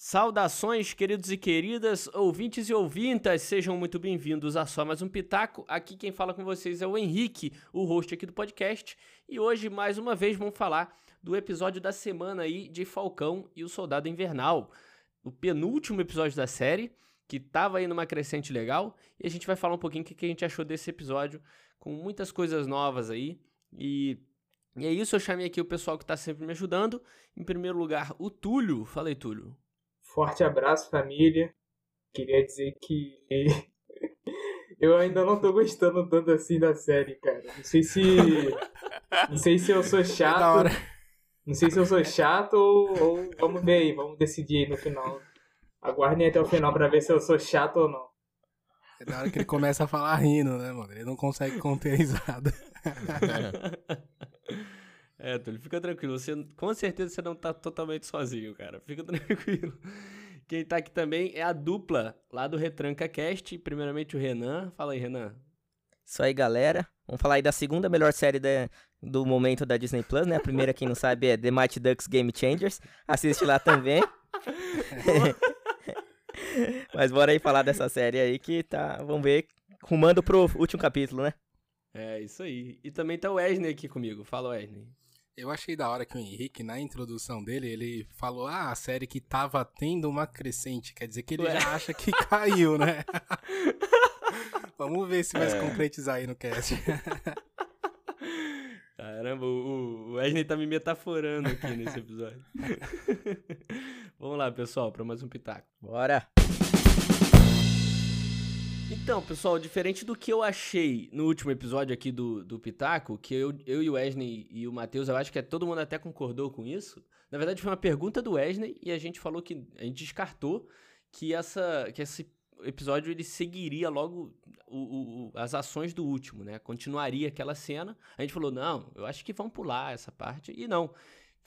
Saudações, queridos e queridas, ouvintes e ouvintas, sejam muito bem-vindos a só mais um Pitaco. Aqui quem fala com vocês é o Henrique, o host aqui do podcast, e hoje mais uma vez vamos falar do episódio da semana aí de Falcão e o Soldado Invernal, o penúltimo episódio da série, que tava aí numa crescente legal, e a gente vai falar um pouquinho o que a gente achou desse episódio, com muitas coisas novas aí, e e é isso, eu chamei aqui o pessoal que está sempre me ajudando. Em primeiro lugar, o Túlio. Fala aí, Túlio. Forte abraço, família. Queria dizer que eu ainda não tô gostando tanto assim da série, cara. Não sei se. Não sei se eu sou chato. Não sei se eu sou chato ou, ou, Vamos ver aí, vamos decidir aí no final. Aguardem até o final pra ver se eu sou chato ou não. É da hora que ele começa a falar rindo, né, mano? Ele não consegue conter a risada. É, Túlio, fica tranquilo. Você, com certeza você não tá totalmente sozinho, cara. Fica tranquilo. Quem tá aqui também é a dupla lá do Retranca Cast. Primeiramente o Renan. Fala aí, Renan. Isso aí, galera. Vamos falar aí da segunda melhor série da, do momento da Disney Plus, né? A primeira, quem não sabe, é The Mighty Ducks Game Changers. Assiste lá também. Mas bora aí falar dessa série aí que tá, vamos ver, rumando pro último capítulo, né? É, isso aí. E também tá o Wesley aqui comigo. Fala, Wesley. Eu achei da hora que o Henrique, na introdução dele, ele falou: Ah, a série que tava tendo uma crescente. Quer dizer que ele Ué. já acha que caiu, né? Vamos ver se vai é. se concretizar aí no cast. Caramba, o Wesley tá me metaforando aqui nesse episódio. Vamos lá, pessoal, para mais um pitaco. Bora! Então, pessoal, diferente do que eu achei no último episódio aqui do, do Pitaco, que eu, eu e o Wesley e o Matheus, eu acho que é, todo mundo até concordou com isso. Na verdade, foi uma pergunta do Wesley e a gente falou que. A gente descartou que, essa, que esse episódio ele seguiria logo o, o, as ações do último, né? Continuaria aquela cena. A gente falou, não, eu acho que vão pular essa parte. E não.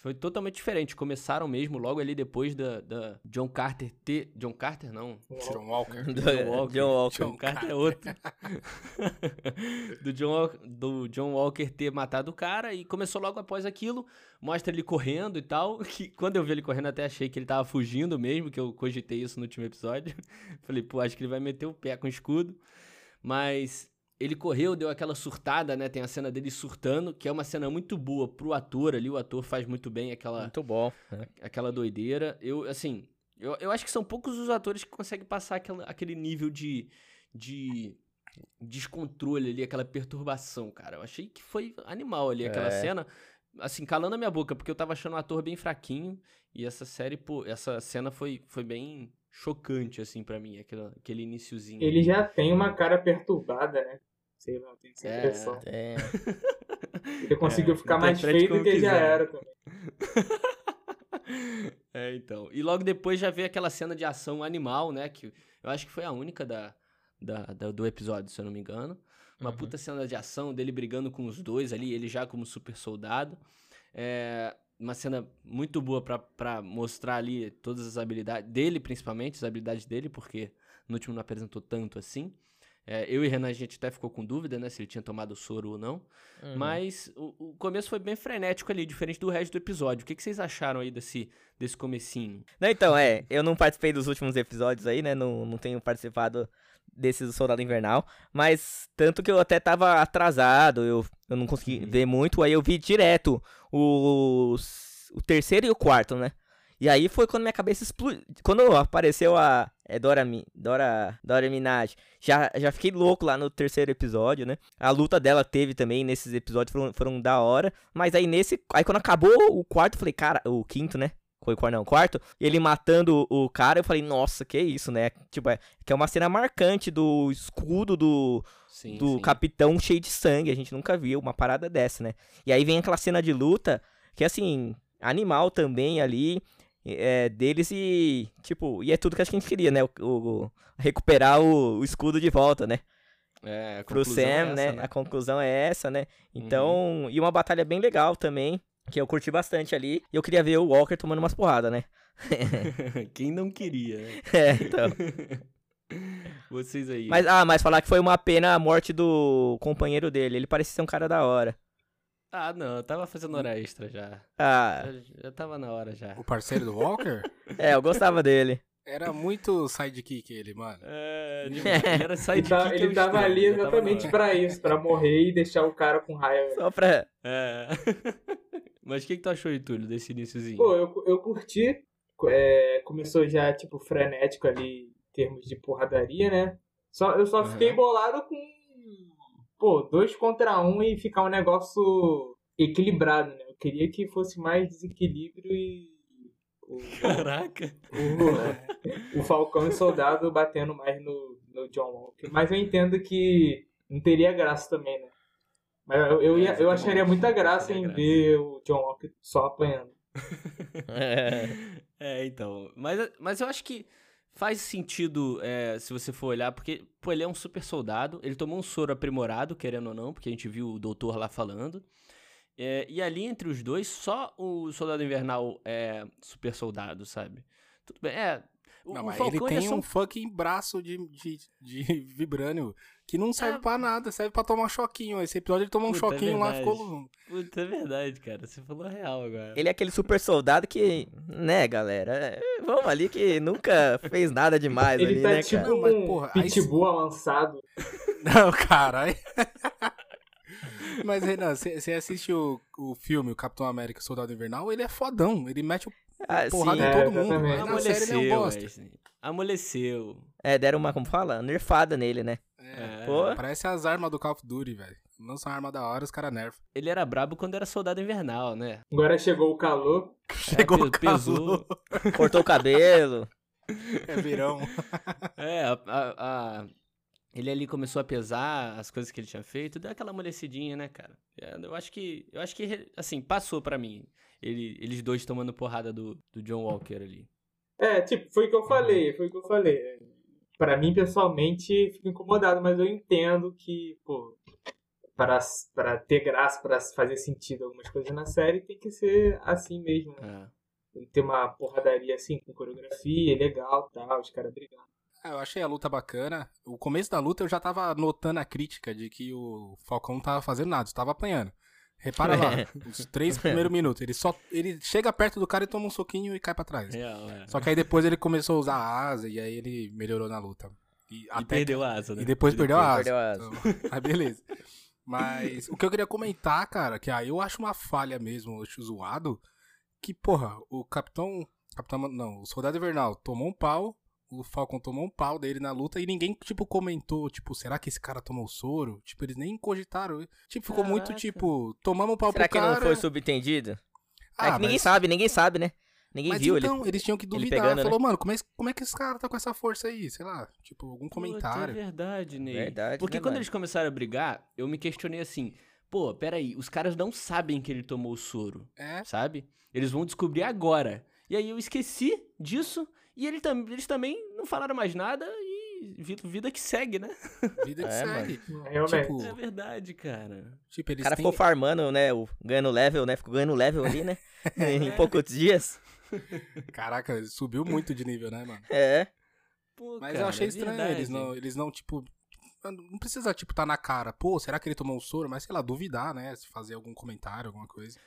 Foi totalmente diferente. Começaram mesmo logo ali depois da, da John Carter ter. John Carter, não. John Walker. Do, John Walker. John Walker. John Carter é outro. do, John, do John Walker ter matado o cara e começou logo após aquilo. Mostra ele correndo e tal. Que quando eu vi ele correndo, até achei que ele tava fugindo mesmo, que eu cogitei isso no último episódio. Falei, pô, acho que ele vai meter o pé com o escudo. Mas ele correu, deu aquela surtada, né? Tem a cena dele surtando, que é uma cena muito boa pro ator ali. O ator faz muito bem aquela. Muito bom. Né? Aquela doideira. Eu, assim, eu, eu acho que são poucos os atores que conseguem passar aquela, aquele nível de, de descontrole ali, aquela perturbação, cara. Eu achei que foi animal ali aquela é. cena. Assim, calando a minha boca, porque eu tava achando o ator bem fraquinho. E essa série, pô, essa cena foi, foi bem chocante, assim, para mim, aquele, aquele iníciozinho. Ele já tem uma cara perturbada, né? Sei lá, tem essa é, impressão. É. Ele conseguiu é, ficar mais feio do que quiser. já era também. é, então. E logo depois já veio aquela cena de ação animal, né? Que eu acho que foi a única da, da, da do episódio, se eu não me engano. Uma uhum. puta cena de ação dele brigando com os dois ali, ele já como super soldado. É, uma cena muito boa para mostrar ali todas as habilidades dele, principalmente, as habilidades dele, porque no último não apresentou tanto assim. É, eu e Renan, a gente até ficou com dúvida, né, se ele tinha tomado soro ou não. Uhum. Mas o, o, começo foi bem frenético ali, diferente do resto do episódio. O que, que vocês acharam aí desse, desse comecinho? Não, então, é, eu não participei dos últimos episódios aí, né, não, não tenho participado desses do Soldado Invernal, mas tanto que eu até tava atrasado, eu, eu não consegui uhum. ver muito, aí eu vi direto os, o terceiro e o quarto, né? E aí foi quando minha cabeça explodiu. Quando apareceu a é Dora, Dora, Dora Minaj, já, já fiquei louco lá no terceiro episódio, né? A luta dela teve também nesses episódios, foram, foram da hora. Mas aí nesse. Aí quando acabou o quarto, falei, cara, o quinto, né? Foi o não, quarto, ele matando o cara, eu falei, nossa, que isso, né? Tipo, é, que é uma cena marcante do escudo do, sim, do sim. capitão cheio de sangue. A gente nunca viu uma parada dessa, né? E aí vem aquela cena de luta, que assim, animal também ali é, deles e, tipo, e é tudo que a gente queria, né? O, o recuperar o, o, escudo de volta, né? É, Pro Sam, é essa, né? né? A conclusão é essa, né? Então, uhum. e uma batalha bem legal também, que eu curti bastante ali. E eu queria ver o Walker tomando umas porradas, né? Quem não queria, né? É, então. Vocês aí. Mas, ah, mas falar que foi uma pena a morte do companheiro dele. Ele parecia ser um cara da hora. Ah, não, eu tava fazendo hora extra já. Ah, Já, já tava na hora já. O parceiro do Walker? é, eu gostava dele. Era muito sidekick ele, mano. É, ele era Ele, sidekick. é ele o tava extremo, ali tava exatamente hora. pra isso, pra morrer e deixar o cara com raiva. Só pra. É. Mas o que, que tu achou, Túlio, desse iníciozinho? Pô, eu, eu curti. É, começou já, tipo, frenético ali em termos de porradaria, né? Só, eu só Aham. fiquei bolado com. Pô, dois contra um e ficar um negócio equilibrado, né? Eu queria que fosse mais desequilíbrio e. O, Caraca. o, o Falcão e o Soldado batendo mais no, no John Walker. Mas eu entendo que não teria graça também, né? Mas eu, eu, ia- eu É, acharia muita graça em ver o John Walker só apanhando. É, então. Mas, mas eu acho que faz sentido é, se você for olhar, porque, pô, ele é um super soldado. Ele tomou um soro aprimorado, querendo ou não, porque a gente viu o doutor lá falando. É, e ali entre os dois, só o soldado invernal é super soldado, sabe? Tudo bem. É. O, Não, o mas ele é tem só um fucking braço de, de, de vibrânio que não serve É. pra nada, serve pra tomar um choquinho. Esse episódio ele tomou um é choquinho lá, verdade. ficou. Puta, é verdade, cara. Você falou real agora. Ele é aquele super soldado que, né, galera? é, Vamos ali que nunca fez nada demais Ele ali, tá né, tipo cara? Não, mas, um porra, aí- pitbull avançado. Não, caralho. Mas, Renan, você assiste o, o filme, o Capitão América Soldado Invernal, ele é fodão. Ele mete o Ah, porrada sim. em É, todo mundo. exatamente. Mas na série ele é um Amoleceu, bosta. Amoleceu. É, deram uma, como fala? Nerfada nele, né? É, Pô. Parece as armas do Call of Duty, velho. Lança uma arma da hora, os caras nerfam. Ele era brabo quando era soldado invernal, né? Agora chegou o calor. Chegou pe- o pesou. pesou. Cortou o cabelo. É verão. É, a, a- a- ele ali começou a pesar as coisas que ele tinha feito, deu aquela amolecidinha, né, cara? É, Eu acho que, eu acho que, assim, passou pra mim. Ele, eles dois tomando porrada do, do John Walker ali. É, tipo, foi o que eu falei, foi o que eu falei. Pra mim, pessoalmente, fico incomodado, mas eu entendo que, pô, para, para ter graça, para fazer sentido algumas coisas na série, tem que ser assim mesmo. né? É. Tem que ter uma porradaria assim, com coreografia, legal tal, os caras brigando. Ah, eu achei a luta bacana. O começo da luta eu já tava notando a crítica de que o Falcão não tava fazendo nada, só tava apanhando. Repara lá, os três primeiros minutos. Ele só. Ele chega perto do cara e toma um soquinho e cai pra trás. É. Só que aí depois ele começou a usar a asa e aí ele melhorou na luta. E, E até perdeu a asa, né? E depois perdeu a asa. Perdeu a asa. Então, aí beleza. Mas o que eu queria comentar, cara, que aí eu acho uma falha mesmo, eu acho zoado, que, porra, o Capitão. Capitão. Não, o Soldado Invernal tomou um pau, o Falcon tomou um pau dele na luta e ninguém, tipo, comentou, tipo, será que esse cara tomou soro? Tipo, eles nem cogitaram. Tipo, ficou muito, Caraca. tipo, tomamos um pau Será pro que cara. não foi subentendido? Ah, é que ninguém mas- sabe, ninguém sabe, né? Ninguém Mas viu então, ele. eles tinham que ele duvidar. pegando, né? Falou, mano, como é, como é que esse cara tá com essa força aí? Sei lá, tipo, algum é comentário. verdade, Ney. Verdade, Porque né, quando mano? eles começaram a brigar, eu me questionei assim, pô, peraí, os caras não sabem que ele tomou o soro, É, sabe? Eles vão descobrir agora. E aí eu esqueci disso, e ele tam eles também não falaram mais nada, e vi- vida que segue, né? vida que É, segue. Realmente. Tipo, É verdade, cara. tipo, O eles cara têm... ficou farmando, né? O, ganhando level, né? Ficou ganhando level ali, né? em poucos dias. Caraca, subiu muito de nível, né, mano? É. Pô, Mas cara, eu achei é estranho, verdade. eles não, eles não, tipo. Não precisa, tipo, tá na cara. Pô, será que ele tomou um soro? Mas, sei lá, duvidar, né? Se fazer algum comentário, alguma coisa.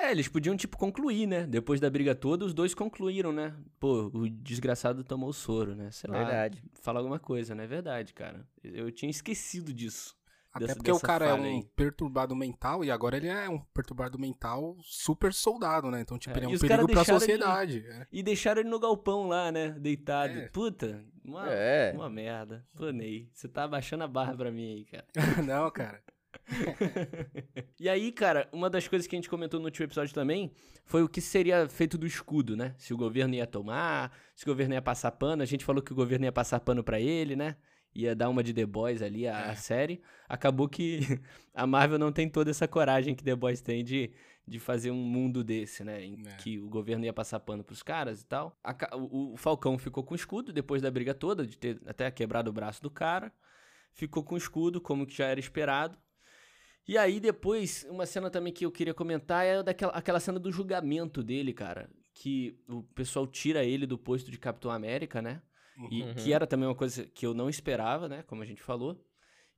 É, eles podiam, tipo, concluir, né? Depois da briga toda, os dois concluíram, né? Pô, o desgraçado tomou o soro, né? Sei lá. Verdade. Falar alguma coisa, né? Verdade, cara. Eu tinha esquecido disso. Até Dessa- porque o dessa cara é um aí. perturbado mental e agora ele é um perturbado mental super soldado, né? Então, tipo, É, ele é um perigo pra sociedade. é. E deixaram ele no galpão lá, né? Deitado. É. Puta, uma, É. uma merda. Pô, Ney, você tá abaixando a barra pra mim aí, cara. não, cara. e aí, cara, uma das coisas que a gente comentou no último episódio também foi o que seria feito do escudo, né? Se o governo ia tomar, se o governo ia passar pano. A gente falou que o governo ia passar pano pra ele, né? Ia dar uma de The Boys ali, a, a É. série. Acabou que a Marvel não tem toda essa coragem que The Boys tem de, de fazer um mundo desse, né? Em É. que o governo ia passar pano pros caras e tal. A o, o Falcão ficou com o escudo depois da briga toda, de ter até quebrado o braço do cara. Ficou com o escudo, como que já era esperado. E aí, depois, uma cena também que eu queria comentar é daquela aquela cena do julgamento dele, cara. Que o pessoal tira ele do posto de Capitão América, né? E Uhum. que era também uma coisa que eu não esperava, né? Como a gente falou.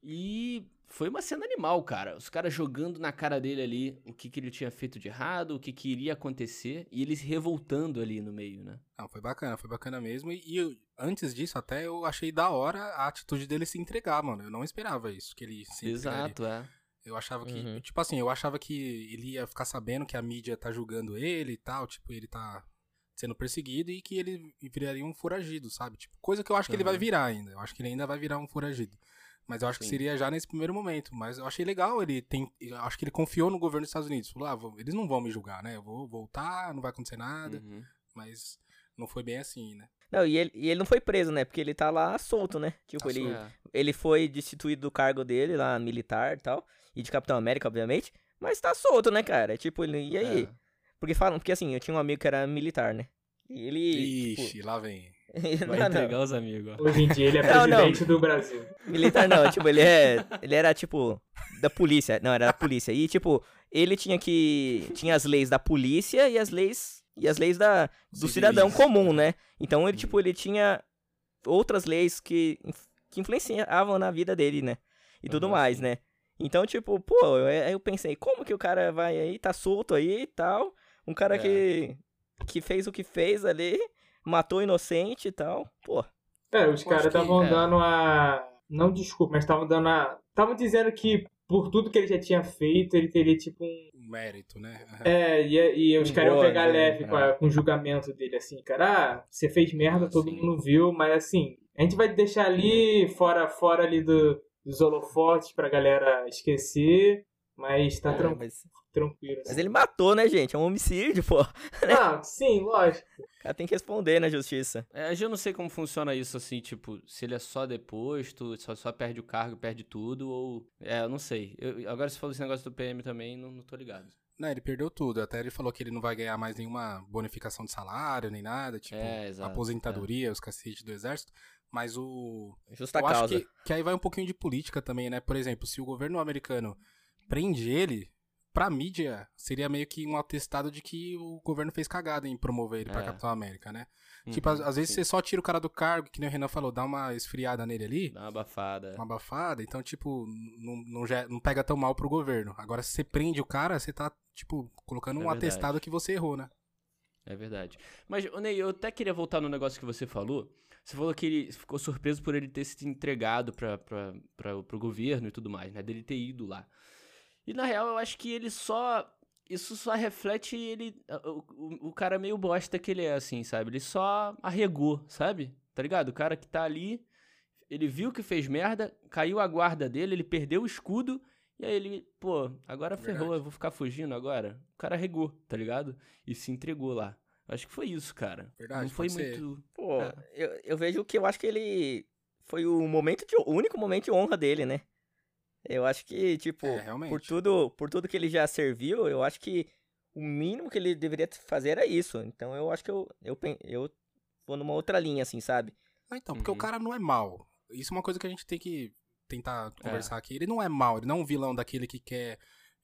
E foi uma cena animal, cara. Os caras jogando na cara dele ali o que, que ele tinha feito de errado, o que, que iria acontecer, e eles revoltando ali no meio, né? Não, foi bacana, foi bacana mesmo. E, eu, antes disso, até eu achei da hora a atitude dele se entregar, mano. Eu não esperava isso, que ele se Exato, é. Eu achava que, uhum. tipo assim, eu achava que ele ia ficar sabendo que a mídia tá julgando ele e tal, tipo, ele tá sendo perseguido e que ele viraria um foragido, sabe? Tipo, coisa que eu acho que ele vai virar ainda. Eu acho que ele ainda vai virar um foragido. Mas eu acho Sim. que seria já nesse primeiro momento. Mas eu achei legal, ele tem. Eu acho que ele confiou no governo dos Estados Unidos. Falou, ah, eles não vão me julgar, né? Eu vou voltar, não vai acontecer nada. Uhum. Mas não foi bem assim, né? Não, e ele, e ele não foi preso, né? Porque ele tá lá solto, né? Tipo, tá ele, ele foi destituído do cargo dele lá, militar e tal. E de Capitão América, obviamente. Mas tá solto, né, cara? Tipo, ele. E aí? É. Porque falam, porque assim, eu tinha um amigo que era militar, né? E ele. Ixi, tipo... lá vem. Vai não, entregar não. os amigos. Hoje em dia ele é não, presidente do Brasil. Militar não, tipo, ele é. Ele era tipo. Da polícia. Não, era da polícia. E, tipo, ele tinha que. Tinha as leis da polícia e as leis. E as leis da, do cidadão comum, né? Então ele, tipo, ele tinha outras leis que, que influenciavam na vida dele, né? E tudo uhum, mais, né? Então, tipo, pô, aí eu pensei, como que o cara vai aí, tá solto aí e tal? Um cara é. que, que fez o que fez ali, matou inocente e tal, pô. É, os caras estavam é. dando a. Não desculpa, mas estavam dando a. Estavam dizendo que por tudo que ele já tinha feito, ele teria tipo um. Mérito, né? É, e, e os um caras iam pegar né? leve com, a, é. com, o julgamento dele, assim, cara, ah, você fez merda, todo Sim. mundo viu, mas assim, a gente vai deixar ali, fora, fora ali do, dos holofotes pra galera esquecer, mas tá é, tran mas... tranquilo. Assim. Mas ele matou, né, gente? É um homicídio, pô. Ah, sim, lógico. O cara tem que responder na justiça. É, eu não sei como funciona isso, assim, tipo, se ele é só deposto, só, só perde o cargo, perde tudo, ou... É, eu não sei. Eu, agora, se falou esse negócio do PM também, não, não tô ligado. Não, ele perdeu tudo. Até ele falou que ele não vai ganhar mais nenhuma bonificação de salário, nem nada. Tipo, é, exato, aposentadoria, é. os cacetes do exército. Mas o. Justa eu causa. acho que, que aí vai um pouquinho de política também, né? Por exemplo, se o governo americano prende ele, pra mídia seria meio que um atestado de que o governo fez cagada em promover ele pra é. Capitão América, né? Uhum, tipo, às, às vezes você só tira o cara do cargo, que nem o Renan falou, dá uma esfriada nele ali. Dá uma abafada. Uma abafada, então, tipo, não, não, não pega tão mal pro governo. Agora, se você prende o cara, você tá, tipo, colocando é um verdade. atestado que você errou, né? É verdade. Mas, Ney, eu até queria voltar no negócio que você falou. Você falou que ele ficou surpreso por ele ter se entregado para o governo e tudo mais, né? Dele ter ido lá. E na real, eu acho que ele só. Isso só reflete ele. O, o, o cara meio bosta que ele é, assim, sabe? Ele só arregou, sabe? Tá ligado? O cara que tá ali. Ele viu que fez merda, caiu a guarda dele, ele perdeu o escudo. E aí ele, pô, agora ferrou, Verdade. eu vou ficar fugindo agora. O cara regou, tá ligado? E se entregou lá. Acho que foi isso, cara. Verdade, Não foi muito. Pô, é. eu, eu vejo que eu acho que ele. Foi o momento de, o único momento de honra dele, né? Eu acho que, tipo, é, por tudo por tudo que ele já serviu, eu acho que o mínimo que ele deveria fazer era isso. Então eu acho que eu, eu, eu vou numa outra linha, assim, sabe? Ah, então, porque uhum. o cara não é mal. Isso é uma coisa que a gente tem que tentar conversar é. aqui. Ele não é mal, ele não é um vilão daquele que quer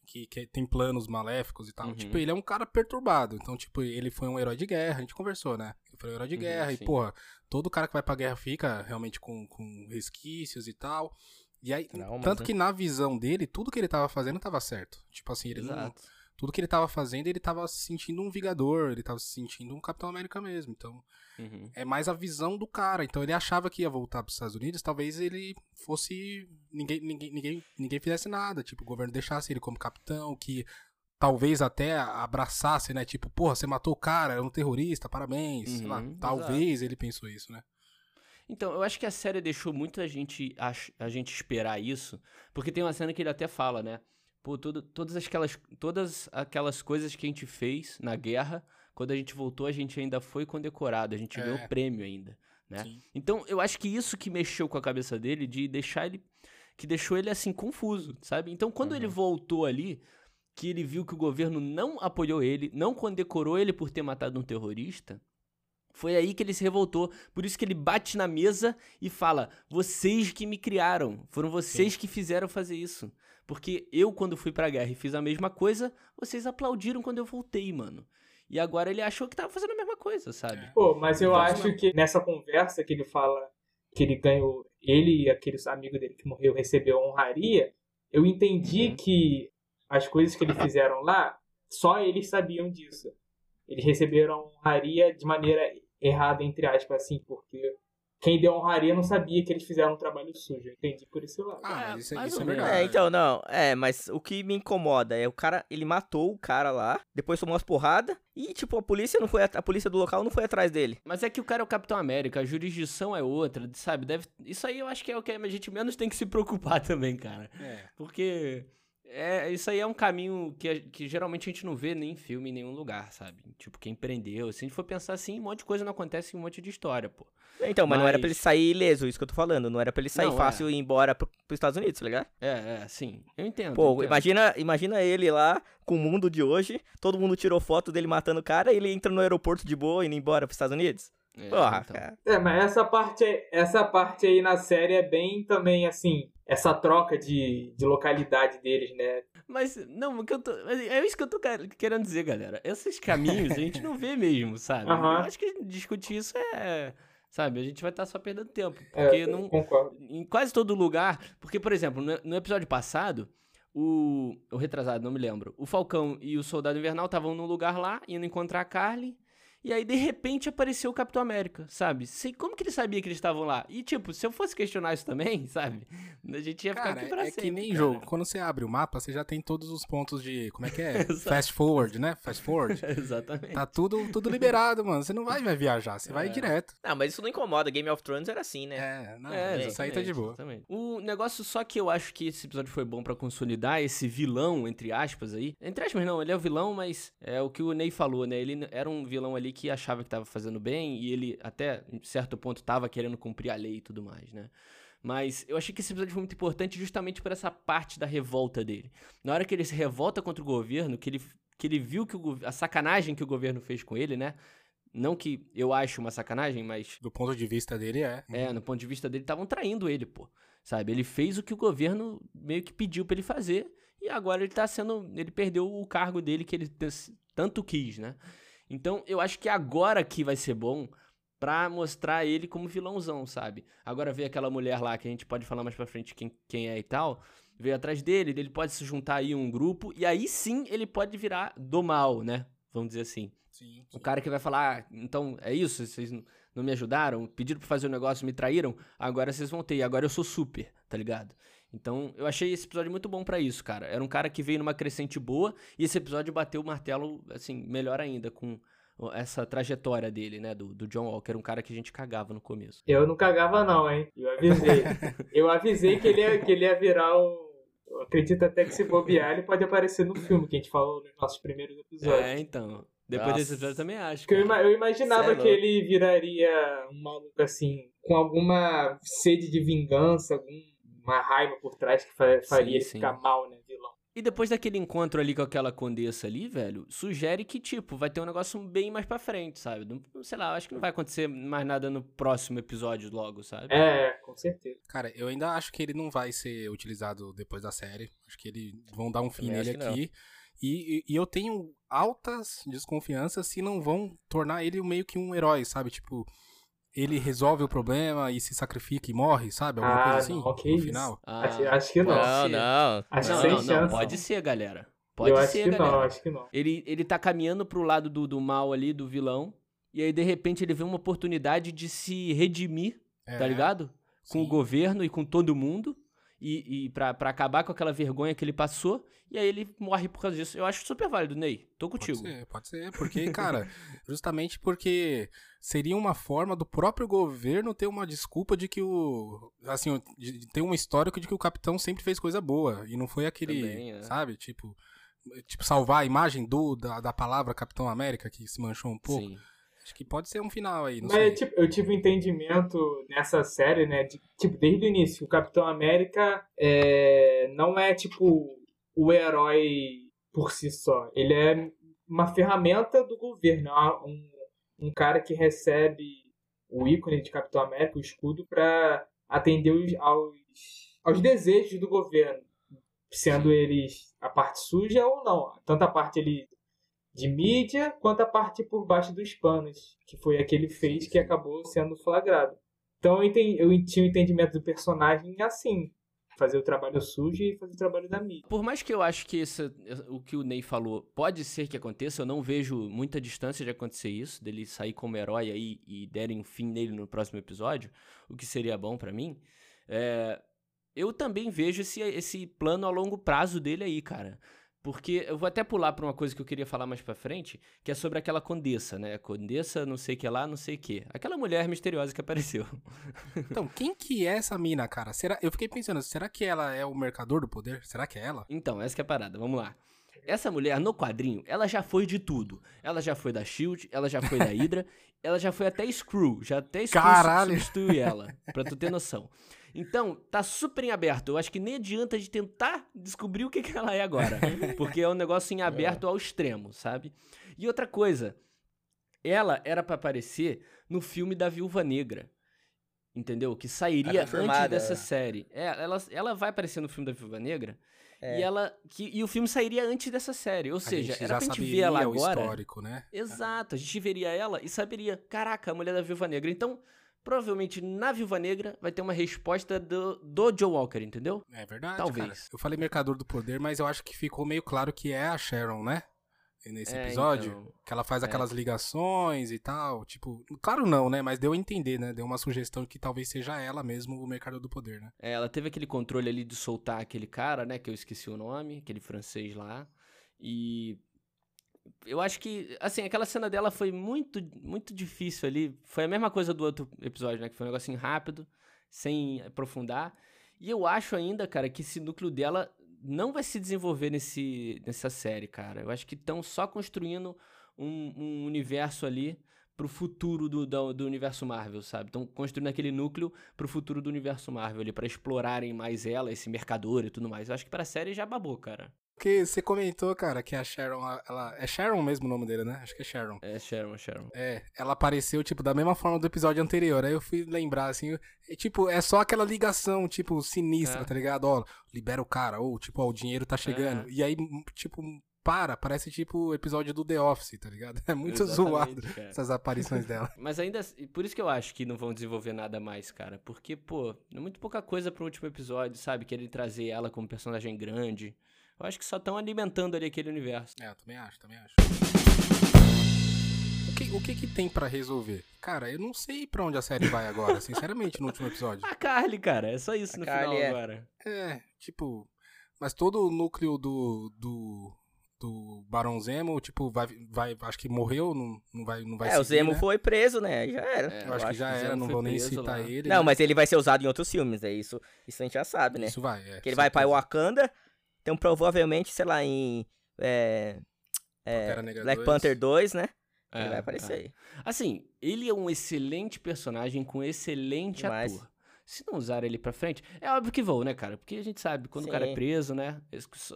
que, que tem planos maléficos e tal. Uhum. Tipo, ele é um cara perturbado. Então, tipo, ele foi um herói de guerra, a gente conversou, né? Ele foi um herói de uhum, guerra. Sim. E, porra, todo cara que vai pra guerra fica realmente com, com resquícios e tal. E aí, tanto que na visão dele, tudo que ele tava fazendo tava certo. Tipo assim, ele Exato. não, tudo que ele tava fazendo, ele tava se sentindo um Vingador, ele tava se sentindo um Capitão América mesmo. Então, uhum. é mais a visão do cara. Então, ele achava que ia voltar para os Estados Unidos, talvez ele fosse. Ninguém, ninguém, ninguém, ninguém fizesse nada. Tipo, o governo deixasse ele como capitão, que talvez até abraçasse, né? Tipo, porra, você matou o cara, é um terrorista, parabéns. Uhum, sei lá, uhum, talvez ele pensou isso, né? Então, eu acho que a série deixou muita gente a, a gente esperar isso, porque tem uma cena que ele até fala, né? Pô, tudo, todas, aquelas, todas aquelas coisas que a gente fez na guerra, quando a gente voltou, a gente ainda foi condecorado, a gente é. ganhou prêmio ainda, né? Sim. Então, eu acho que isso que mexeu com a cabeça dele, de deixar ele... Que deixou ele, assim, confuso, sabe? Então, quando uhum. ele voltou ali, que ele viu que o governo não apoiou ele, não condecorou ele por ter matado um terrorista, foi aí que ele se revoltou. Por isso que ele bate na mesa e fala: Vocês que me criaram. Foram vocês Sim. que fizeram fazer isso. Porque eu, quando fui pra guerra e fiz a mesma coisa, vocês aplaudiram quando eu voltei, mano. E agora ele achou que tava fazendo a mesma coisa, sabe? Pô, mas eu então, acho que nessa conversa que ele fala que ele ganhou, ele e aquele amigo dele que morreu recebeu honraria, eu entendi Uhum. que as coisas que eles fizeram lá, só eles sabiam disso. Eles receberam honraria de maneira errada, entre aspas, assim, porque quem deu honraria não sabia que eles fizeram um trabalho sujo. Eu entendi por esse lado. Ah, É, isso, mais isso é verdade. É, então, não. É, mas o que me incomoda é o cara, ele matou o cara lá, depois tomou umas porradas e, tipo, a polícia não foi, at- a polícia do local não foi atrás dele. Mas é que o cara é o Capitão América, a jurisdição é outra, sabe? Deve... Isso aí eu acho que é o que a gente menos tem que se preocupar também, cara. É. Porque é, isso aí é um caminho que, que geralmente a gente não vê nem em filme, em nenhum lugar, sabe? Tipo, quem prendeu. Se a gente for pensar assim, um monte de coisa não acontece em um monte de história, pô. Então, mas, não era pra ele Mas- sair ileso, isso que eu tô falando. Não era pra ele sair Não, é. fácil e ir embora pro, pros Estados Unidos, tá ligado? É, é, sim. Eu entendo. eu Pô, entendo. imagina, imagina ele lá com o mundo de hoje, todo mundo tirou foto dele matando o cara e ele entra no aeroporto de boa indo embora pros Estados Unidos. É, Porra, então. cara. É, mas essa parte, essa parte aí na série é bem também, assim, essa troca de, de localidade deles, né? Mas, não, o que eu tô. mas É isso que eu tô quer- querendo dizer, galera. Esses caminhos a gente não vê mesmo, sabe? Aham. Eu acho que discutir isso é. Sabe, a gente vai estar só perdendo tempo. É, Porque eu não. concordo. Em quase todo lugar. Porque, por exemplo, no, no episódio passado, o. O retrasado, não me lembro. O Falcão e o Soldado Invernal estavam num lugar lá, indo encontrar a Carly. E aí, de repente, apareceu o Capitão América, sabe? Sei como que ele sabia que eles estavam lá. E, tipo, se eu fosse questionar isso também, sabe? A gente ia ficar Cara, aqui pra é sempre. que nem cara. jogo. Quando você abre o mapa, você já tem todos os pontos de. Como é que é? Fast forward, né? Fast forward. Exatamente. Tá tudo, tudo liberado, mano. Você não vai, vai viajar, você vai É. direto. Não, mas isso não incomoda. Game of Thrones era assim, né? É, não, É, isso aí tá de boa. exatamente. O negócio só que eu acho que esse episódio foi bom pra consolidar esse vilão, entre aspas, aí. Entre aspas, não, ele é o vilão, mas é o que o Ney falou, né? Ele era um vilão ali que achava que tava fazendo bem e ele, até em certo ponto, tava querendo cumprir a lei e tudo mais, né? Mas eu achei que esse episódio foi muito importante justamente por essa parte da revolta dele. Na hora que ele se revolta contra o governo, que ele, que ele viu que o a sacanagem que o governo fez com ele, né? Não que eu acho uma sacanagem, mas Do ponto de vista dele, é. é, no ponto de vista dele, estavam traindo ele, pô. Sabe? Ele fez o que o governo meio que pediu pra ele fazer e agora ele tá sendo. Ele perdeu o cargo dele que ele tanto quis, né? Então eu acho que agora que vai ser bom pra mostrar ele como vilãozão, sabe? Agora ver aquela mulher lá que a gente pode falar mais pra frente quem, quem é e tal. Veio atrás dele, ele pode se juntar aí um grupo e aí sim ele pode virar do mal, né? Vamos dizer assim. Sim, O cara que vai falar, ah, então é isso, vocês não me ajudaram, pediram pra fazer o negócio, me traíram, agora vocês vão ter, e agora eu sou super, tá ligado? Então, eu achei esse episódio muito bom pra isso, cara. Era um cara que veio numa crescente boa, e esse episódio bateu o martelo, assim, melhor ainda, com essa trajetória dele, né, do, do John Walker, um cara que a gente cagava no começo. Eu não cagava não, hein? Eu avisei. eu avisei que ele ia, que ele ia virar um... Eu acredito até que se bobear, ele pode aparecer no filme que a gente falou nos nossos primeiros episódios. É, então. Depois Nossa. desse episódio eu também acho. Eu, eu imaginava Cê é que louco. ele viraria um maluco assim, com alguma sede de vingança, alguma raiva por trás que fa- faria Sim, ficar mal, né, vilão. E depois daquele encontro ali com aquela condessa ali, velho, sugere que, tipo, vai ter um negócio bem mais pra frente, sabe? Não- sei lá, acho que não vai acontecer mais nada no próximo episódio logo, sabe? É, com certeza. Cara, eu ainda acho que ele não vai ser utilizado depois da série. Acho que eles vão dar um fim Também nele aqui. E, e- e eu tenho altas desconfianças se não vão tornar ele meio que um herói, sabe? Tipo, ele resolve o problema e se sacrifica e morre, sabe? Alguma Ah, coisa assim no final. Ah, acho, acho que não. Não, não. Acho Não, sem não, não, chance. pode ser, galera. Pode eu acho ser, que galera. não, acho que não. Ele, ele tá caminhando pro lado do, do mal ali, do vilão, e aí, de repente, ele vê uma oportunidade de se redimir, É, tá ligado? Com o sim. governo e com todo mundo, e, e pra acabar com aquela vergonha que ele passou, e aí ele morre por causa disso. Eu acho super válido, Ney. Tô Pode contigo. ser, pode ser. Porque, cara, justamente porque seria uma forma do próprio governo ter uma desculpa de que o. Assim, ter um histórico de que o capitão sempre fez coisa boa. E não foi aquele. Também, é. Sabe? Tipo. Tipo, salvar a imagem do, da, da palavra Capitão América, que se manchou um pouco. Sim. Acho que pode ser um final aí, não Mas sei. tipo, eu tive um entendimento nessa série, né? de- tipo, desde o início, o Capitão América é, não é tipo o herói por si só. Ele é uma ferramenta do governo, é um, um cara que recebe o ícone de Capitão América, o escudo, para atender os- aos, aos desejos do governo, sendo eles a parte suja ou não. Tanto a parte ele de mídia quanto a parte por baixo dos panos, que foi a que ele fez que acabou sendo flagrado. Então eu, entendi, eu tinha o entendimento do personagem assim. Fazer o trabalho sujo e fazer o trabalho da mídia. Por mais que eu acho que esse, o que o Ney falou pode ser que aconteça, eu não vejo muita distância de acontecer isso, dele sair como herói aí e derem um fim nele no próximo episódio, o que seria bom pra mim. É, eu também vejo esse, esse plano a longo prazo dele aí, cara. Porque eu vou até pular pra uma coisa que eu queria falar mais pra frente, que é sobre aquela condessa, né? Condessa não sei que lá, não sei que. Aquela mulher misteriosa que apareceu. Então, quem que é essa mina, cara? Será, eu fiquei pensando, será que ela é o mercador do poder? Será que é ela? Então, essa que é a parada, vamos lá. Essa mulher, no quadrinho, ela já foi de tudo. Ela já foi da SHIELD, ela já foi da Hydra, ela já foi até Screw. Já até Screw Caralho. substituiu ela, pra tu ter noção. Então, tá super em aberto. Eu acho que nem adianta de tentar descobrir o que, que ela é agora. Porque é um negócio em aberto ao extremo, sabe? E outra coisa, ela era pra aparecer no filme da Viúva Negra. Entendeu? Que sairia antes dessa série. É, ela, ela vai aparecer no filme da Viúva Negra. É. E ela. Que, e o filme sairia antes dessa série. Ou A seja, gente era já pra gente ver ela o agora. histórico, né? Exato, a gente veria ela e saberia, caraca, a mulher da Viúva Negra. Então, provavelmente na Viúva Negra vai ter uma resposta do, do Joe Walker, entendeu? É verdade, Talvez. cara. Eu falei mercador do poder, mas eu acho que ficou meio claro que é a Sharon, né? Nesse É, episódio. então. Que ela faz É. aquelas ligações e tal. Tipo, claro não, né? Mas deu a entender, né? Deu uma sugestão que talvez seja ela mesmo o mercador do poder, né? É, ela teve aquele controle ali de soltar aquele cara, né? Que eu esqueci o nome, aquele francês lá. E. Eu acho que, assim, aquela cena dela foi muito, muito difícil ali. Foi a mesma coisa do outro episódio, né? Que foi um negocinho rápido, sem aprofundar. E eu acho ainda, cara, que esse núcleo dela não vai se desenvolver nesse, nessa série, cara. Eu acho que estão só construindo um, um universo ali pro futuro do, do, do universo Marvel, sabe? Estão construindo aquele núcleo pro futuro do universo Marvel ali, pra explorarem mais ela, esse mercador e tudo mais. Eu acho que pra série já babou, cara. Porque você comentou, cara, que a Sharon, ela. É Sharon mesmo o nome dele, né? Acho que é Sharon. É, Sharon, Sharon. É, ela apareceu, tipo, da mesma forma do episódio anterior. Aí eu fui lembrar, assim, é, tipo, é só aquela ligação, tipo, sinistra, É. tá ligado? Ó, libera o cara, ou, tipo, ó, o dinheiro tá chegando. É. E aí, tipo, para, parece tipo o episódio do The Office, tá ligado? É muito Exatamente, zoado cara. essas aparições dela. Mas ainda, por isso que eu acho que não vão desenvolver nada mais, cara. Porque, pô, é muito pouca coisa pro último episódio, sabe? Querer trazer ela como personagem grande. Eu acho que só estão alimentando ali aquele universo. É, eu também acho, também acho. O que, o que que tem pra resolver? Cara, eu não sei pra onde a série vai agora, sinceramente, no último episódio. A Carly, cara, é só isso A no Carly final é- agora. É, tipo, mas todo o núcleo do do, do Barão Zemo, tipo, vai, vai acho que morreu, não, não vai não vai É, o seguir, Zemo né? foi preso, né? Já era. É, Eu acho que já o era, não vou nem citar lá. ele. Não, né? mas ele vai ser usado em outros filmes, é isso. Isso a gente já sabe, né? Isso vai, é. Que ele vai pra certeza. Wakanda, então provavelmente, sei lá, em é, é, Pantera Negra Black 2. Panther 2, né? É, ele vai aparecer é. aí. Assim, ele é um excelente personagem com excelente Demais. ator. Se não usar ele pra frente, é óbvio que vão, né, cara? Porque a gente sabe, quando o cara é Sim. preso, né?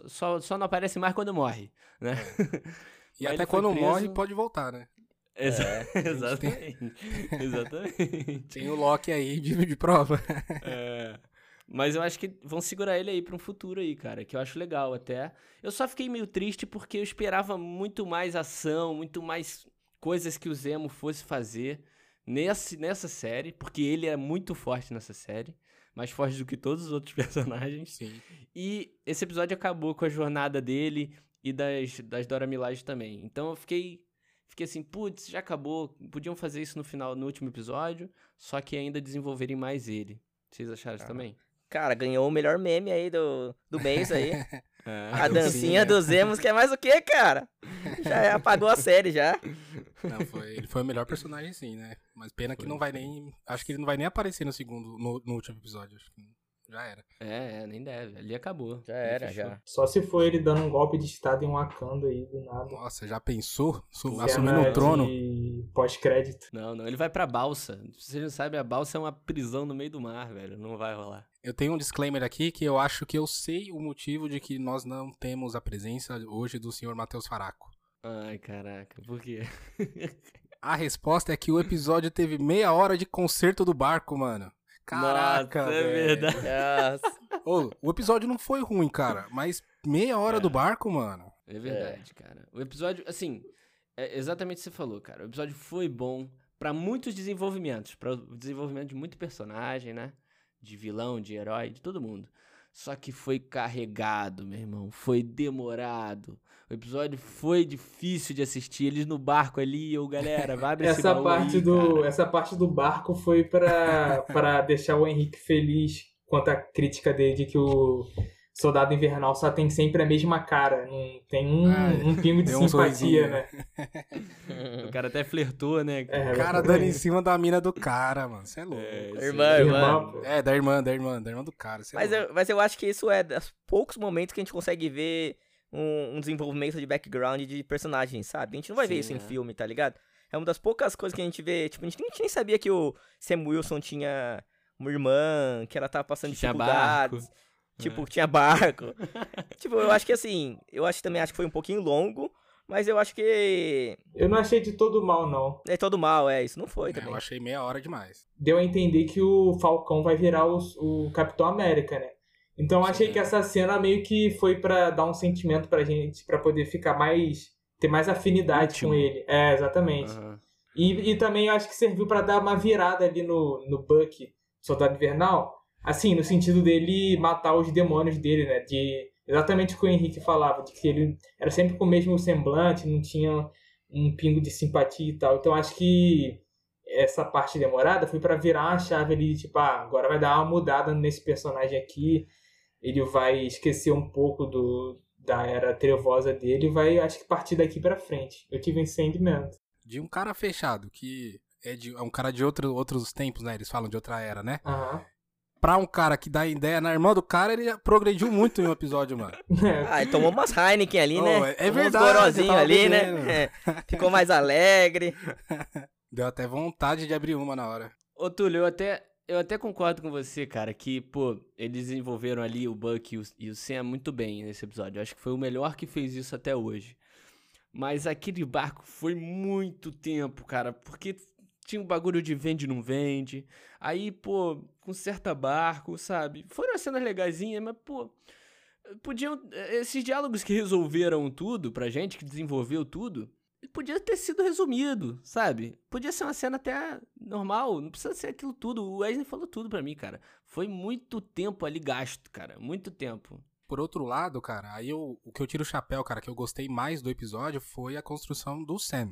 Só, só, não aparece mais quando morre, né? E Mas até quando preso- morre pode voltar, né? Exa- É, Exatamente. Exatamente. Tem o Loki aí de, de prova. É. Mas eu acho que vão segurar ele aí pra um futuro aí, cara, que eu acho legal até. Eu só fiquei meio triste porque eu esperava muito mais ação, muito mais coisas que o Zemo fosse fazer nesse, nessa série, porque ele é muito forte nessa série, mais forte do que todos os outros personagens. Sim. E esse episódio acabou com a jornada dele e das, das Dora Milaje também. Então eu fiquei, fiquei assim, putz, já acabou. Podiam fazer isso no final, no último episódio, só que ainda desenvolverem mais ele. Vocês acharam isso Ah. também? Cara, ganhou o melhor meme aí do, do mês aí. É. A dancinha. dos Zemos, que é mais o que, cara? Já apagou a série já. Não, foi, ele foi o melhor personagem sim, né? Mas pena que Foi, não vai nem. Acho que ele não vai nem aparecer no segundo, no, no último episódio. Acho que já era. É, é, nem deve. Ali acabou. Já era, fechou. já. Só se for ele dando um golpe de estado em Wakanda aí, do nada. Nossa, já pensou? Su- Cena assumindo o trono? de Pós-crédito. Não, não, ele vai pra balsa. Se vocês não sabem, a balsa é uma prisão no meio do mar, velho. Não vai rolar. Eu tenho um disclaimer aqui que eu acho que eu sei o motivo de que nós não temos a presença hoje do senhor Matheus Faraco. Ai, caraca, por quê? A resposta é que o episódio teve meia hora de concerto do barco, mano. Caraca, Nossa, é verdade. Ô, o episódio não foi ruim, cara, mas meia hora É. do barco, mano. É verdade, cara. O episódio, assim, é exatamente o que você falou, cara. O episódio foi bom, para muitos desenvolvimentos, para o desenvolvimento de muito personagem, né? De vilão, de herói, de todo mundo. Só que foi carregado, meu irmão. Foi demorado. O episódio foi difícil de assistir. Eles no barco ali, eu, galera, vai abrir esse essa baú parte aí, do cara. essa parte do barco foi pra para deixar o Henrique feliz quanto à crítica dele de que o Soldado Invernal só tem sempre a mesma cara, não tem um, Ah, um pingo de tem um simpatia, sorrisinho, né? O cara até flertou, né? É, O cara dando em cima da mina do cara, mano. Você é louco. É, É, Irmã, irmã. pô. da irmã, da irmã, da irmã do cara. é Mas louco. eu, mas eu acho que isso é dos poucos momentos que a gente consegue ver um, um desenvolvimento de background de personagens, sabe? A gente não vai ver Sim, isso em é. filme, tá ligado? É uma das poucas coisas que a gente vê. Tipo, a gente, nem- a gente nem sabia que o Sam Wilson tinha uma irmã, que ela tava passando Que tinha dificuldades. barco. Tipo, tinha barco. tipo, eu acho que assim, eu acho também acho que foi um pouquinho longo, mas eu acho que Eu não achei de todo mal, não. é todo mal, é, isso não foi É, também. eu achei meia hora demais. Deu a entender que o Falcão vai virar o, o Capitão América, né? Então eu achei que essa cena meio que foi pra dar um sentimento pra gente, pra poder ficar mais. ter mais afinidade com ele. É, exatamente. Aham. E, e também eu acho que serviu pra dar uma virada ali no, no Buck, Soldado Invernal. Assim, no sentido dele matar os demônios dele, né? De exatamente o que o Henrique falava, de que ele era sempre com o mesmo semblante, não tinha um pingo de simpatia e tal. Então acho que essa parte demorada foi pra virar uma chave ali, tipo, ah, agora vai dar uma mudada nesse personagem aqui. Ele vai esquecer um pouco do da era trevosa dele e vai, acho que partir daqui pra frente. Eu tive um entendimento. De um cara fechado, que é, de, é um cara de outro, outros tempos, né? Eles falam de outra era, né? Aham. Pra um cara que dá ideia na irmã do cara, ele já progrediu muito em um episódio, mano. Ah, ele tomou umas Heineken ali, Oh, né? é- é Tomou verdade, tava ali, bebendo. né? É, Ficou mais alegre. Deu até vontade de abrir uma na hora. Ô, Túlio, eu até, eu até concordo com você, cara, que, pô, eles desenvolveram ali o Buck e o, e o Sam muito bem nesse episódio. Eu acho que foi o melhor que fez isso até hoje. Mas aquele barco foi muito tempo, cara, porque tinha um bagulho de vende não vende. Aí, pô, conserta barco, sabe? Foram as cenas legaisinhas, mas, pô, podiam. Esses diálogos que resolveram tudo pra gente, que desenvolveu tudo, podia ter sido resumido, sabe? Podia ser uma cena até normal, não precisa ser aquilo tudo. O Wesley falou tudo pra mim, cara. Foi muito tempo ali gasto, cara, muito tempo. Por outro lado, cara, aí eu, o que eu tiro o chapéu, cara, que eu gostei mais do episódio foi a construção do Sam.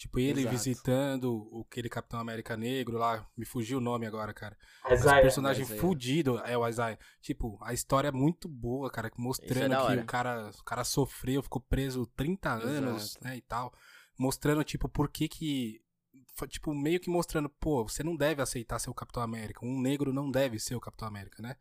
Tipo, ele Exato. visitando o aquele Capitão América Negro lá, me fugiu o nome agora, cara. Mas Isaiah. personagem Isaiah. fudido, é o Isaiah. Tipo, a história é muito boa, cara, mostrando é que o cara, o cara sofreu, ficou preso 30 anos, Exato. né, e tal. Mostrando, tipo, por que que... Tipo, meio que mostrando, pô, você não deve aceitar ser o Capitão América. Um negro não deve ser o Capitão América, né?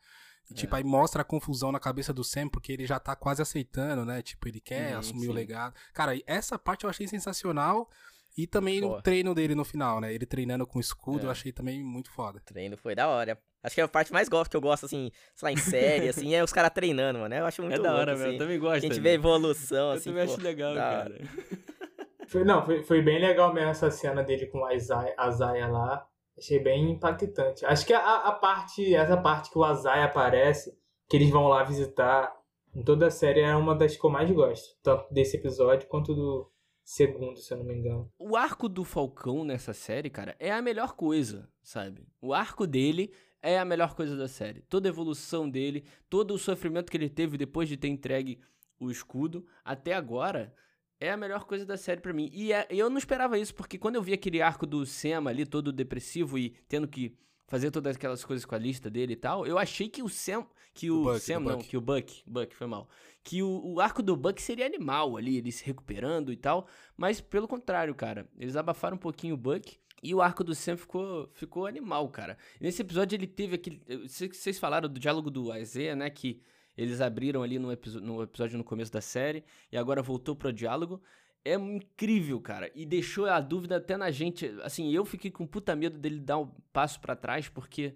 E, tipo, É. aí mostra a confusão na cabeça do Sam, porque ele já tá quase aceitando, né? Tipo, ele quer Uhum, assumir o sim. legado. Cara, essa parte eu achei sensacional. E também Boa. o treino dele no final, né? Ele treinando com o escudo, É. eu achei também muito foda. O treino foi da hora. Acho que é a parte mais gosto que eu gosto, assim, sei lá, em série, assim, é os caras treinando, mano. Eu acho muito é da hora, louco, velho. assim. Eu também gosto. A gente vê evolução, Eu assim, também pô, acho legal, cara. Foi, não, foi, foi bem legal mesmo essa cena dele com a Isaiah, a Zaya lá. Achei bem impactante. Acho que a, a parte, essa parte que o Azai aparece, que eles vão lá visitar, em toda a série é uma das que eu mais gosto. Tanto desse episódio quanto do segundo, se eu não me engano. O arco do Falcão nessa série, cara, é a melhor coisa, sabe? O arco dele é a melhor coisa da série. Toda a evolução dele, todo o sofrimento que ele teve depois de ter entregue o escudo, até agora, é a melhor coisa da série pra mim. E é- eu não esperava isso, porque quando eu vi aquele arco do Sam ali, todo depressivo e tendo que fazer todas aquelas coisas com a lista dele e tal, eu achei que o Sam. Que o, O Buck, Sam, não, Buck. que o Buck. Buck, foi mal. Que o, o arco do Buck seria animal ali, ele se recuperando e tal. Mas pelo contrário, cara. Eles abafaram um pouquinho o Buck. E o arco do Sam ficou, ficou animal, cara. Nesse episódio ele teve aquele. Vocês falaram do diálogo do Isaiah, né? Que eles abriram ali no, no episódio no começo da série. E agora voltou pro diálogo. É incrível, cara. E deixou a dúvida até na gente. Assim, eu fiquei com puta medo dele dar um passo pra trás, porque.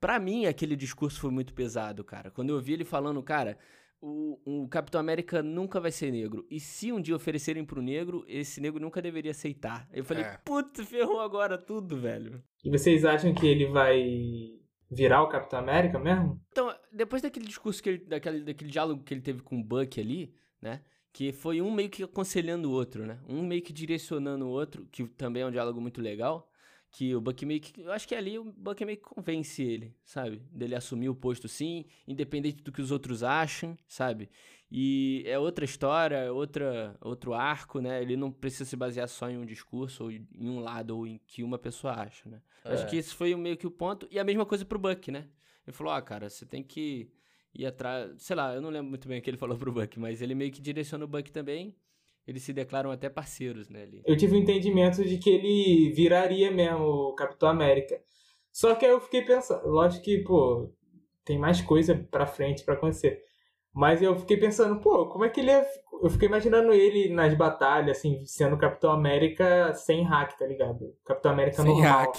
Pra mim, aquele discurso foi muito pesado, cara. Quando eu vi ele falando, cara, o, o Capitão América nunca vai ser negro. E se um dia oferecerem pro negro, esse negro nunca deveria aceitar. Eu falei, É. puta, ferrou agora tudo, velho. E vocês acham que ele vai virar o Capitão América mesmo? Então, depois daquele discurso, que ele, daquele, daquele diálogo que ele teve com o Buck ali, né? Que foi um meio que aconselhando o outro, né? Um meio que direcionando o outro, que também é um diálogo muito legal. Que o Buck meio que, eu acho que ali o Buck meio que convence ele, sabe? Dele assumir o posto sim, independente do que os outros acham, sabe? E é outra história, é outra, outro arco, né? Ele não precisa se basear só em um discurso ou em um lado ou em que uma pessoa acha, né? É. Acho que esse foi meio que o ponto. E a mesma coisa pro Buck, né? Ele falou, ah, cara, você tem que ir atrás. Sei lá, eu não lembro muito bem o que ele falou pro Buck, mas ele meio que direciona o Buck também. Eles se declaram até parceiros, né? Ali. Eu tive o entendimento de que ele viraria mesmo o Capitão América. Só que aí eu fiquei pensando, lógico que, pô, tem mais coisa pra frente pra acontecer. Mas eu fiquei pensando, pô, como é que ele ia. Eu fiquei imaginando ele nas batalhas, assim, sendo Capitão América sem hack, tá ligado? Capitão América Sem normal. hack.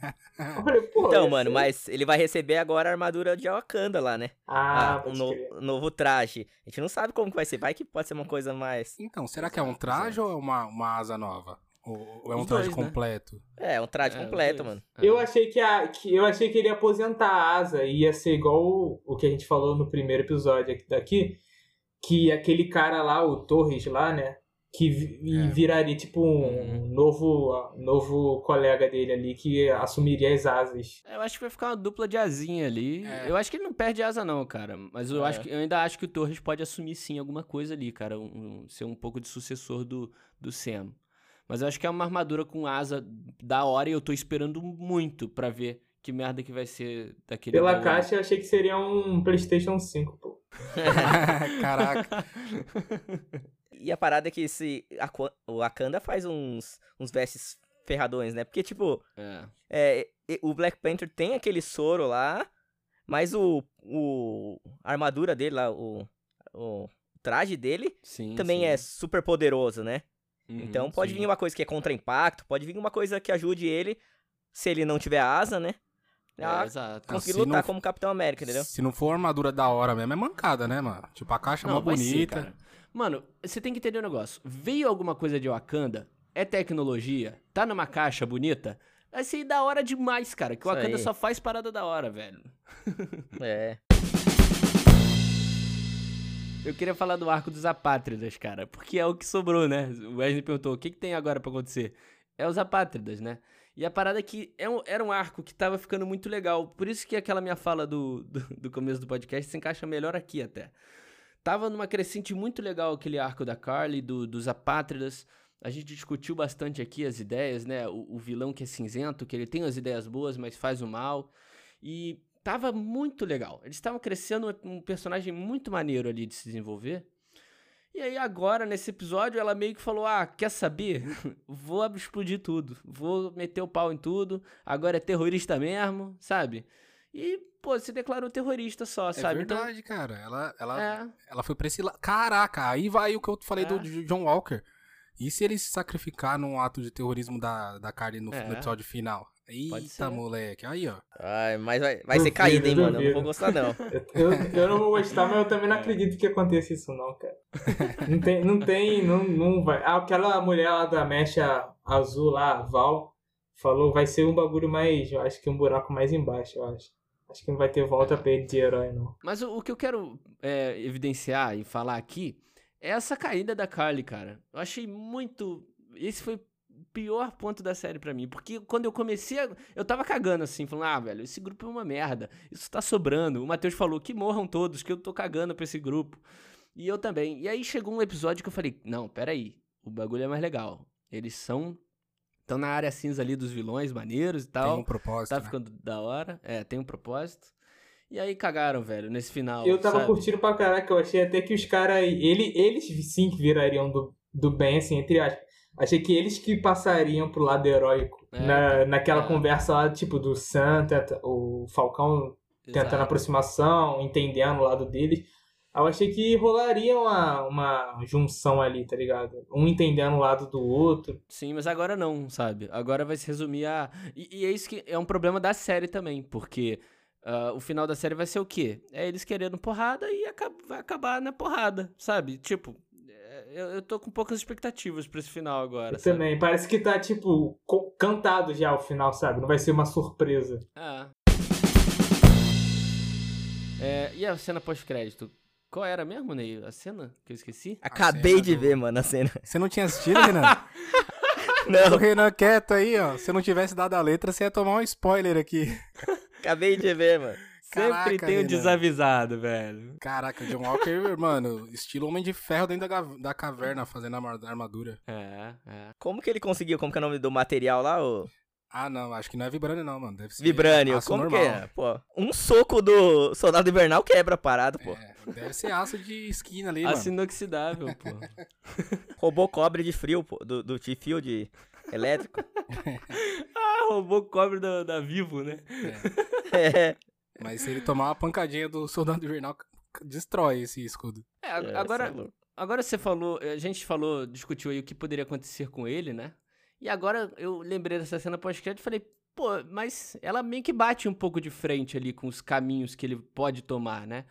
Então, mano, ser- mas ele vai receber agora a armadura de Wakanda lá, né? Ah, Ah, um no- novo traje. A gente não sabe como que vai ser. Vai que pode ser uma coisa mais. Então, será que é um traje ou é uma, uma asa nova? Ou, é um traje dois, né? completo? É, um traje É, completo, mano. É. Eu achei que, a, que eu achei que ele ia aposentar a asa e ia ser igual o, o que a gente falou no primeiro episódio aqui daqui, que aquele cara lá, o Torres lá, né, que É. viraria tipo um Uhum. novo novo colega dele ali que assumiria as asas. Eu acho que vai ficar uma dupla de asinha ali. É. Eu acho que ele não perde asa, não, cara. Mas eu, É. acho que, eu ainda acho que o Torres pode assumir sim alguma coisa ali, cara. um- um- ser um pouco de sucessor do, do Sam. Mas eu acho que é uma armadura com asa da hora e eu tô esperando muito pra ver que merda que vai ser daquele. Pela caixa eu achei que seria um PlayStation 5, pô. Caraca. E a parada é que esse Aqua- o Wakanda faz uns, uns vestes ferradões, né? Porque, tipo, É. é, o Black Panther tem aquele soro lá, mas o, o a armadura dele lá, o, o traje dele Sim. também sim. é super poderoso, né? Uhum, Então pode sim. vir uma coisa que é contra impacto, pode vir uma coisa que ajude ele, se ele não tiver asa, né? A É, exato. conseguir Se lutar não- como Capitão América, entendeu? Se não for armadura da hora mesmo, é mancada, né, mano? Tipo, a caixa é ser, bonita. cara. Mano, você tem que entender um negócio. Veio alguma coisa de Wakanda, é tecnologia, tá numa caixa bonita, vai ser da hora demais, cara. Que o Wakanda só faz parada da hora, velho. É. Eu queria falar do arco dos apátridas, cara, porque é o que sobrou, né? O Wesley perguntou, o que, que tem agora pra acontecer? É os apátridas, né? E a parada é que é um- era um arco que tava ficando muito legal. Por isso que aquela minha fala do, do, do começo do podcast se encaixa melhor aqui até. Tava numa crescente muito legal aquele arco da Carly, do, dos apátridas. A gente discutiu bastante aqui as ideias, né? O, o vilão que é cinzento, que ele tem as ideias boas, mas faz o mal. E tava muito legal. Eles estavam crescendo um personagem muito maneiro ali de se desenvolver. E aí agora, nesse episódio, ela meio que falou, ah, quer saber? Vou explodir tudo. Vou meter o pau em tudo. Agora é terrorista mesmo, sabe? E, pô, se declarou terrorista só, É sabe? Então, verdade, cara. Ela, ela, é, ela foi pra esse lado. Caraca, aí vai o que eu falei É. do John Walker. E se ele se sacrificar num ato de terrorismo da, da Carly no, no É. episódio final? Eita, moleque. Aí, ó. Ai, mas vai, vai ser caída, hein, mano? Eu não vou gostar, não. Eu, eu não vou gostar, mas eu também É. não acredito que aconteça isso não, cara. Não tem, não tem, não, não vai. Ah, aquela mulher lá da mecha azul lá, Val, falou vai ser um bagulho mais, eu acho que um buraco mais embaixo, eu acho. Acho que não vai ter volta pra ele de herói, não. Mas o, o que eu quero é, evidenciar e falar aqui é essa caída da Carly, cara. Eu achei muito. Esse foi o pior ponto da série pra mim. Porque quando eu comecei. A... Eu tava cagando assim, falando, ah, velho, esse grupo é uma merda. Isso tá sobrando. O Matheus falou que morram todos, que eu tô cagando pra esse grupo. E eu também. E aí chegou um episódio que eu falei, não, peraí. O bagulho é mais legal. Eles são. Estão na área cinza ali dos vilões, maneiros e Tem tal. um propósito. Tá né? ficando da hora. É, tem um propósito. E aí cagaram, velho, nesse final. Eu tava sabe? curtindo pra caraca, eu achei até que os caras. Ele, eles sim que virariam do, do bem, assim, entre aspas. Achei que eles que passariam pro lado heróico. É, na, naquela é. conversa lá, tipo, do Santa, o Falcão tentando Exato. aproximação, entendendo o lado deles. Eu achei que rolaria uma, uma junção ali, tá ligado? Um entendendo o lado do outro. Sim, mas agora não, sabe? Agora vai se resumir a. E, e é isso que é um problema da série também, porque ah, o final da série vai ser o quê? É eles querendo porrada e aca- vai acabar na porrada, sabe? Tipo, é, eu, eu tô com poucas expectativas pra esse final agora. Eu sabe? também. Parece que tá, tipo, cantado já o final, sabe? Não vai ser uma surpresa. Ah. É, e a cena pós-crédito? Qual era mesmo, Ney? A cena que eu esqueci? Acabei de do- ver, mano, a cena. Você não tinha assistido, Renan? O Renan quieto aí, ó. Se eu não tivesse dado a letra, você ia tomar um spoiler aqui. Acabei de ver, mano. Sempre Caraca, tem um Renan. desavisado, velho. Caraca, o John Walker, mano, estilo Homem de Ferro dentro da, da caverna fazendo a armadura. É, é. Como que ele conseguiu? Como que é o nome do material lá? O Ah, não, acho que não é Vibranium não, mano. Deve ser Vibrânio. aço Como normal. que é? Pô, um soco do Soldado Invernal quebra a parada, pô. É, deve ser aço de esquina ali, Aço mano. inoxidável, pô. Roubou cobre de frio, pô. Do, do de elétrico. ah, roubou cobre da, da Vivo, né? É. Mas se ele tomar uma pancadinha do Soldado Invernal, destrói esse escudo. É, É, agora, é agora você falou, a gente falou, discutiu aí o que poderia acontecer com ele, né? E agora eu lembrei dessa cena pós-crédito e falei, pô, mas ela meio que bate um pouco de frente ali com os caminhos que ele pode tomar, né?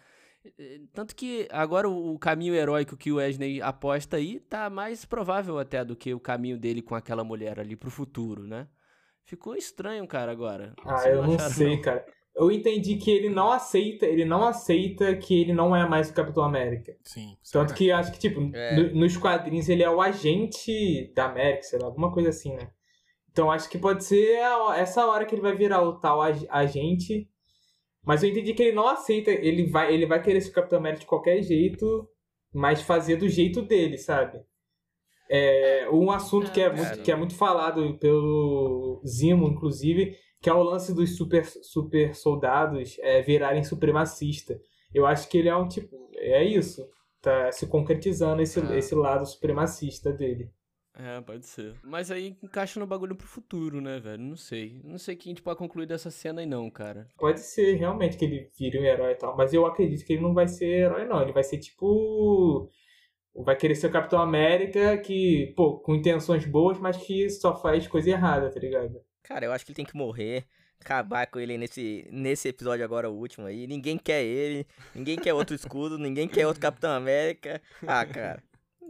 Tanto que agora o caminho heróico que o Wesley aposta aí tá mais provável até do que o caminho dele com aquela mulher ali pro futuro, né? Ficou estranho, cara, agora. Ah, Vocês eu não acharam, sei, cara. Eu entendi que ele não aceita, ele não aceita que ele não é mais o Capitão América. Sim. Tanto que acho que, tipo, É. no- nos quadrinhos ele é o agente da América, sei lá, alguma coisa assim, né? Então acho que pode ser a- essa hora que ele vai virar o tal ag- agente. Mas eu entendi que ele não aceita, ele vai, ele vai querer ser o Capitão América de qualquer jeito, mas fazer do jeito dele, sabe? É, um assunto que, é muito, cara. que é muito falado pelo Zimo, inclusive, que é o lance dos super, super soldados é, virarem supremacista. Eu acho que ele é um tipo. É isso. Tá se concretizando esse, Ah. esse lado supremacista dele. É, pode ser. Mas aí encaixa no bagulho pro futuro, né, velho? Não sei. Não sei o que a gente pode concluir dessa cena aí, não, cara. Pode ser realmente que ele vire um herói e tal, mas eu acredito que ele não vai ser herói, não. Ele vai ser tipo. Vai querer ser o Capitão América que, pô, com intenções boas, mas que só faz coisa errada, tá ligado? Cara, eu acho que ele tem que morrer. Acabar com ele nesse, nesse episódio agora, o último aí. Ninguém quer ele. Ninguém quer outro escudo. ninguém quer outro Capitão América. Ah, cara.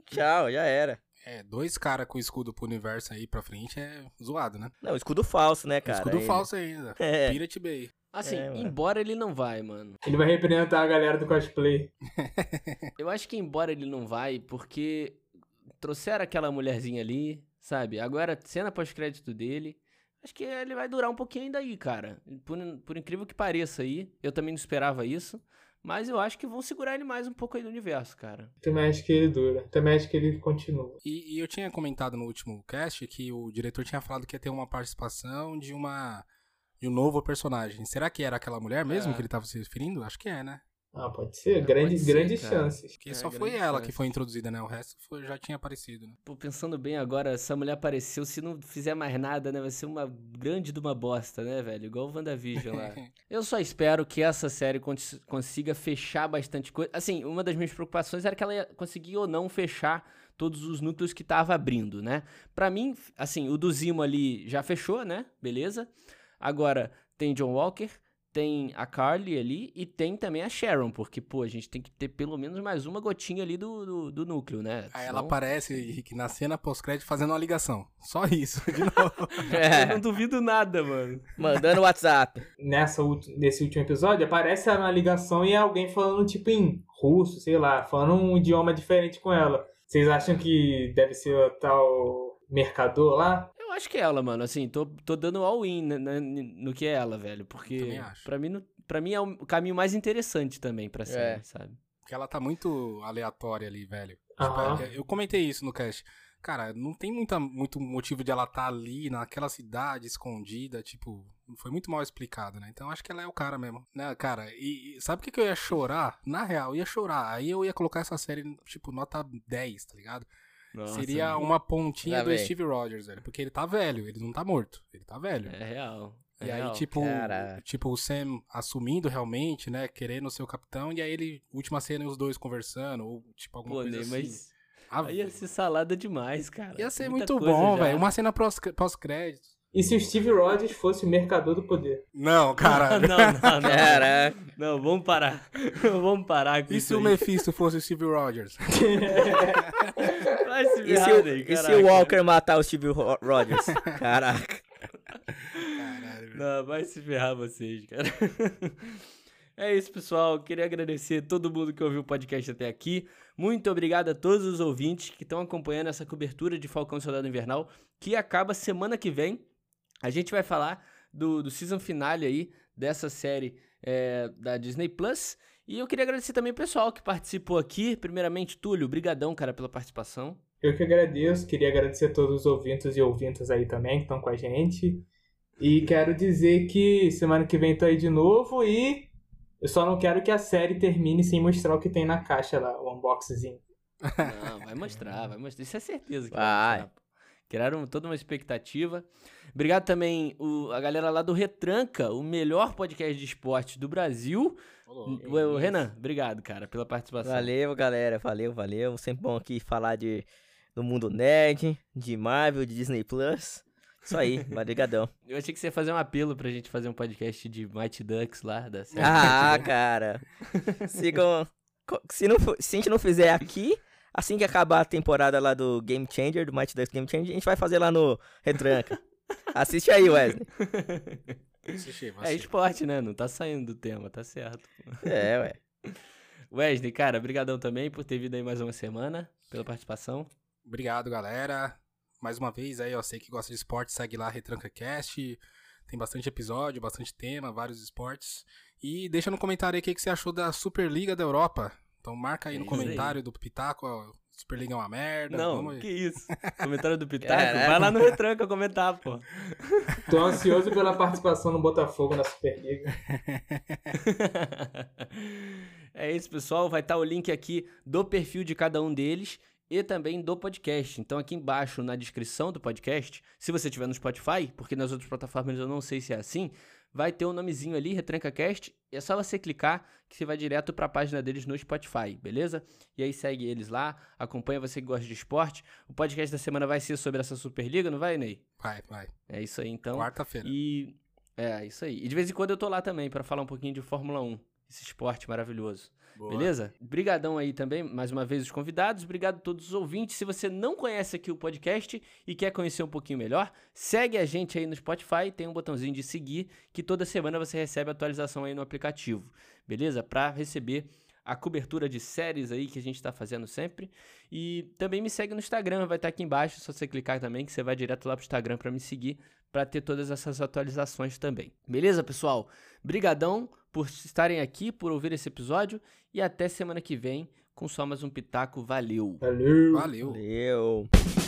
Tchau, já era. É, dois caras com escudo pro universo aí pra frente é zoado, né? Não, escudo falso, né, cara? escudo Ele- falso ainda. É. Pirate Bay. Assim, É, embora ele não vai, mano. Ele vai representar a galera do cosplay. Eu acho que embora ele não vai, porque trouxeram aquela mulherzinha ali, sabe? Agora, cena pós-crédito dele. Acho que ele vai durar um pouquinho ainda aí, cara. Por, por incrível que pareça aí. Eu também não esperava isso. Mas eu acho que vão segurar ele mais um pouco aí do universo, cara. Também acho que ele dura. Também acho que ele continua. E, e eu tinha comentado no último cast que o diretor tinha falado que ia ter uma participação de uma de um novo personagem. Será que era aquela mulher mesmo É. que ele tava se referindo? Acho que é, né? Ah, pode ser. É, grandes pode ser, grandes cara. chances. Porque É, só foi ela chance. que foi introduzida, né? O resto foi- já tinha aparecido, né? Pô, pensando bem agora, essa mulher apareceu, se não fizer mais nada, né? Vai ser uma grande de uma bosta, né, velho? Igual o WandaVision lá. Eu só espero que essa série cons- consiga fechar bastante coisa. Assim, uma das minhas preocupações era que ela ia conseguir ou não fechar todos os núcleos que tava abrindo, né? Pra mim, assim, o do Zimo ali já fechou, né? Beleza. Agora, tem John Walker, tem a Carly ali e tem também a Sharon, porque, pô, a gente tem que ter pelo menos mais uma gotinha ali do, do, do núcleo, né? Aí ela Senão- aparece, Henrique, na cena pós-crédito fazendo uma ligação. Só isso, de novo. Eu É, não duvido nada, mano. mandando WhatsApp. Nessa, nesse último episódio, aparece ela na ligação e é alguém falando, tipo, em russo, sei lá, falando um idioma diferente com ela. Vocês acham que deve ser o tal mercador lá? Eu acho que é ela, mano. Assim, tô, tô dando all-in né, né, no que é ela, velho. Porque pra mim, pra mim é o caminho mais interessante também pra série, É. sabe? Porque ela tá muito aleatória ali, velho. Aham. Tipo, eu comentei isso no cast. Cara, não tem muita, muito motivo de ela estar ali, naquela cidade, escondida, tipo, foi muito mal explicado, né? Então acho que ela é o cara mesmo, né, cara? E, e sabe o que, que eu ia chorar? Na real, eu ia chorar. Aí eu ia colocar essa série, tipo, nota 10, tá ligado? Nossa, Seria mano. uma pontinha do. Steve Rogers, velho. Porque ele tá velho, ele não tá morto. Ele tá velho. É real. é E aí, real. tipo, Caraca. tipo, o Sam assumindo realmente, né? Querendo ser o capitão, e aí ele, última cena, os dois conversando, ou tipo, alguma Pô, coisa assim. mas Ah, aí ia ser salada demais, cara. Ia ser Muita muito bom, velho. Uma cena pós- pós-crédito. E se o Steve Rogers fosse o mercador do poder? Não, cara. não, não, não. Caraca. Não, vamos parar. vamos parar com e isso se o aí. Mephisto fosse o Steve Rogers? Vai se E se, ferrar, o, Ney, e se o Walker matar o Steve Ro- Rogers? Caraca. Caralho. Não, vai se ferrar vocês, cara. É isso, pessoal. Queria agradecer todo mundo que ouviu o podcast até aqui. Muito obrigado a todos os ouvintes que estão acompanhando essa cobertura de Falcão Soldado Invernal, que acaba semana que vem. A gente vai falar do, do season finale aí dessa série é, da Disney Plus. E eu queria agradecer também o pessoal que participou aqui. Primeiramente, Túlio, brigadão, cara, pela participação. Eu que agradeço, queria agradecer a todos os ouvintes e ouvintas aí também que estão com a gente. E quero dizer que semana que vem tô aí de novo e eu só não quero que a série termine sem mostrar o que tem na caixa lá, o unboxing. Não, vai mostrar, vai mostrar. Isso é certeza que vai. vai mostrar. Criaram toda uma expectativa. Obrigado também o, a galera lá do Retranca, o melhor podcast de esportes do Brasil. O, o Renan, obrigado, cara, pela participação. Valeu, galera. Valeu, valeu. Sempre bom aqui falar de, do mundo nerd, de Marvel, de Disney Plus. Isso aí, obrigadão. Eu achei que você ia fazer um apelo pra gente fazer um podcast de Mighty Ducks lá da série. Ah, cara. Sigam. Se, não, se a gente não fizer aqui, assim que acabar a temporada lá do Game Changer, do Mighty Ducks Game Changer, a gente vai fazer lá no Retranca. Assiste aí, Wesley. Assistir, É esporte, né? Não tá saindo do tema, tá certo. É, ué. Wesley, cara, brigadão também por ter vindo aí mais uma semana, pela participação. Obrigado, galera. Mais uma vez aí, eu sei que gosta de esporte, segue lá Retranca Cast. Tem bastante episódio, bastante tema, vários esportes. E deixa no comentário aí o que, que você achou da Superliga da Europa. Então marca aí É no aí. comentário do Pitaco, ó, Superliga é uma merda. Não, vamos aí. que isso. Comentário do Pitaco, Caraca. vai lá no Retranca comentar, pô. Tô ansioso pela participação no Botafogo na Superliga. é isso, pessoal. Vai estar o link aqui do perfil de cada um deles e também do podcast. Então, aqui embaixo na descrição do podcast, se você estiver no Spotify, porque nas outras plataformas eu não sei se é assim, vai ter o um nomezinho ali, RetrancaCast. E é só você clicar que você vai direto para a página deles no Spotify, beleza? E aí segue eles lá, acompanha você que gosta de esporte. O podcast da semana vai ser sobre essa Superliga, não vai, Ney? Vai, vai. É isso aí, então. Quarta-feira. E é, isso aí. E de vez em quando eu tô lá também para falar um pouquinho de Fórmula 1, esse esporte maravilhoso. Boa. Beleza? Brigadão aí também, mais uma vez os convidados, obrigado a todos os ouvintes. Se você não conhece aqui o podcast e quer conhecer um pouquinho melhor, segue a gente aí no Spotify, tem um botãozinho de seguir que toda semana você recebe atualização aí no aplicativo. Beleza? Para receber a cobertura de séries aí que a gente tá fazendo sempre. E também me segue no Instagram, vai estar aqui embaixo, só você clicar também que você vai direto lá pro Instagram para me seguir, para ter todas essas atualizações também. Beleza, pessoal? Brigadão por estarem aqui, por ouvir esse episódio e até semana que vem com só mais um pitaco. Valeu. Valeu! Valeu. Valeu.